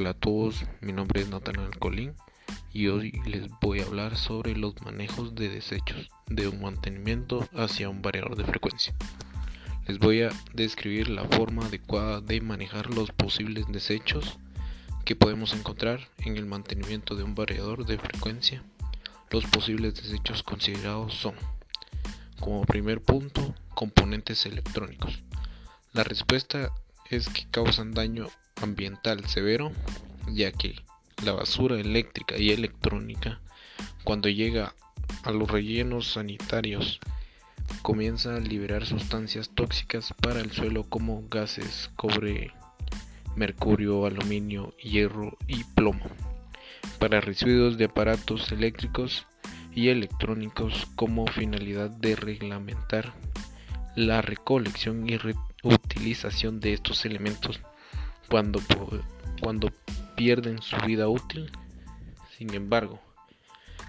Hola a todos, mi nombre es Natanael Colín y hoy les voy a hablar sobre los manejos de desechos de un mantenimiento hacia un variador de frecuencia. Les voy a describir la forma adecuada de manejar los posibles desechos que podemos encontrar en el mantenimiento de un variador de frecuencia. Los posibles desechos considerados son, como primer punto, componentes electrónicos. La respuesta es que causan daño ambiental severo, ya que la basura eléctrica y electrónica, cuando llega a los rellenos sanitarios, comienza a liberar sustancias tóxicas para el suelo como gases, cobre, mercurio, aluminio, hierro y plomo. Para residuos de aparatos eléctricos y electrónicos como finalidad de reglamentar la recolección y reutilización de estos elementos cuando, cuando pierden su vida útil. Sin embargo,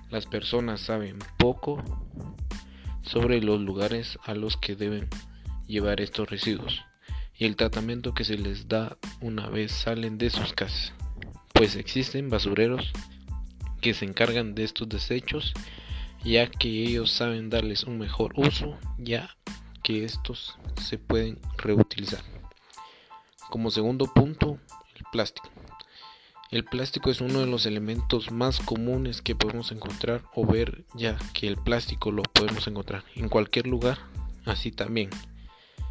las personas saben poco sobre los lugares a los que deben llevar estos residuos y el tratamiento que se les da una vez salen de sus casas, pues existen basureros que se encargan de estos desechos ya que ellos saben darles un mejor uso ya que estos se pueden reutilizar. Como segundo punto, el plástico. El plástico es uno de los elementos más comunes que podemos encontrar o ver ya que el plástico lo podemos encontrar en cualquier lugar, así también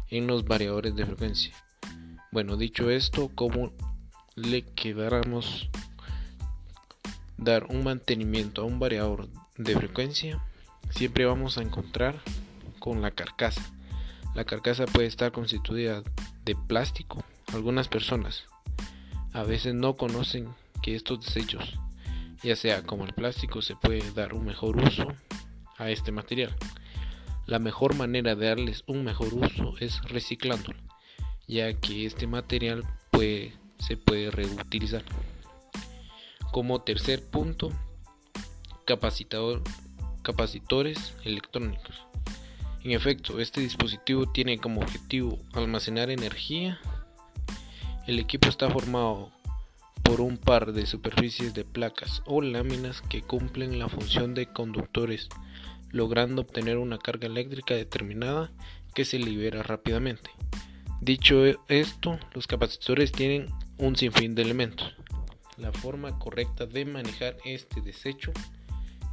en los variadores de frecuencia. Bueno, dicho esto, ¿cómo le quedáramos dar un mantenimiento a un variador de frecuencia? Siempre vamos a encontrar con la carcasa. La carcasa puede estar constituida de plástico algunas personas a veces no conocen que estos desechos, ya sea como el plástico, se puede dar un mejor uso a este material. La mejor manera de darles un mejor uso es reciclándolo, ya que este material se puede reutilizar. Como tercer punto, capacitador, capacitores electrónicos. En efecto, este dispositivo tiene como objetivo almacenar energía el equipo está formado por un par de superficies de placas o láminas que cumplen la función de conductores, logrando obtener una carga eléctrica determinada que se libera rápidamente. Dicho esto, los capacitores tienen un sinfín de elementos. La forma correcta de manejar este desecho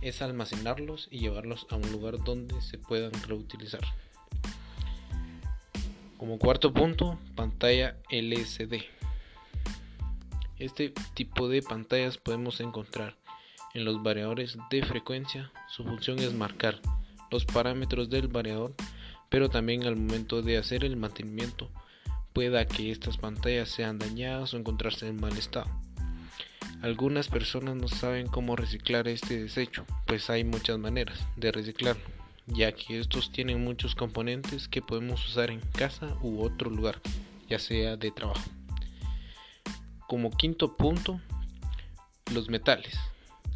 es almacenarlos y llevarlos a un lugar donde se puedan reutilizar. Como cuarto punto, pantalla LCD. Este tipo de pantallas podemos encontrar en los variadores de frecuencia. Su función es marcar los parámetros del variador, pero también al momento de hacer el mantenimiento pueda que estas pantallas sean dañadas o encontrarse en mal estado. Algunas personas no saben cómo reciclar este desecho, pues hay muchas maneras de reciclarlo ya que estos tienen muchos componentes que podemos usar en casa u otro lugar, ya sea de trabajo. Como quinto punto, los metales.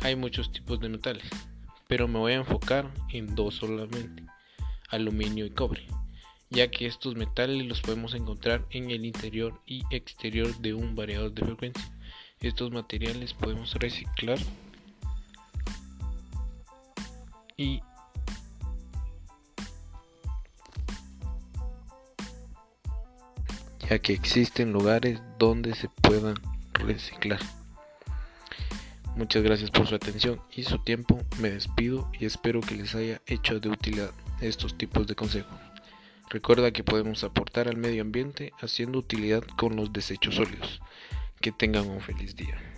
Hay muchos tipos de metales, pero me voy a enfocar en dos solamente, aluminio y cobre, ya que estos metales los podemos encontrar en el interior y exterior de un variador de frecuencia. Estos materiales podemos reciclar y ya que existen lugares donde se puedan reciclar. Muchas gracias por su atención y su tiempo. Me despido y espero que les haya hecho de utilidad estos tipos de consejos. Recuerda que podemos aportar al medio ambiente haciendo utilidad con los desechos sólidos. Que tengan un feliz día.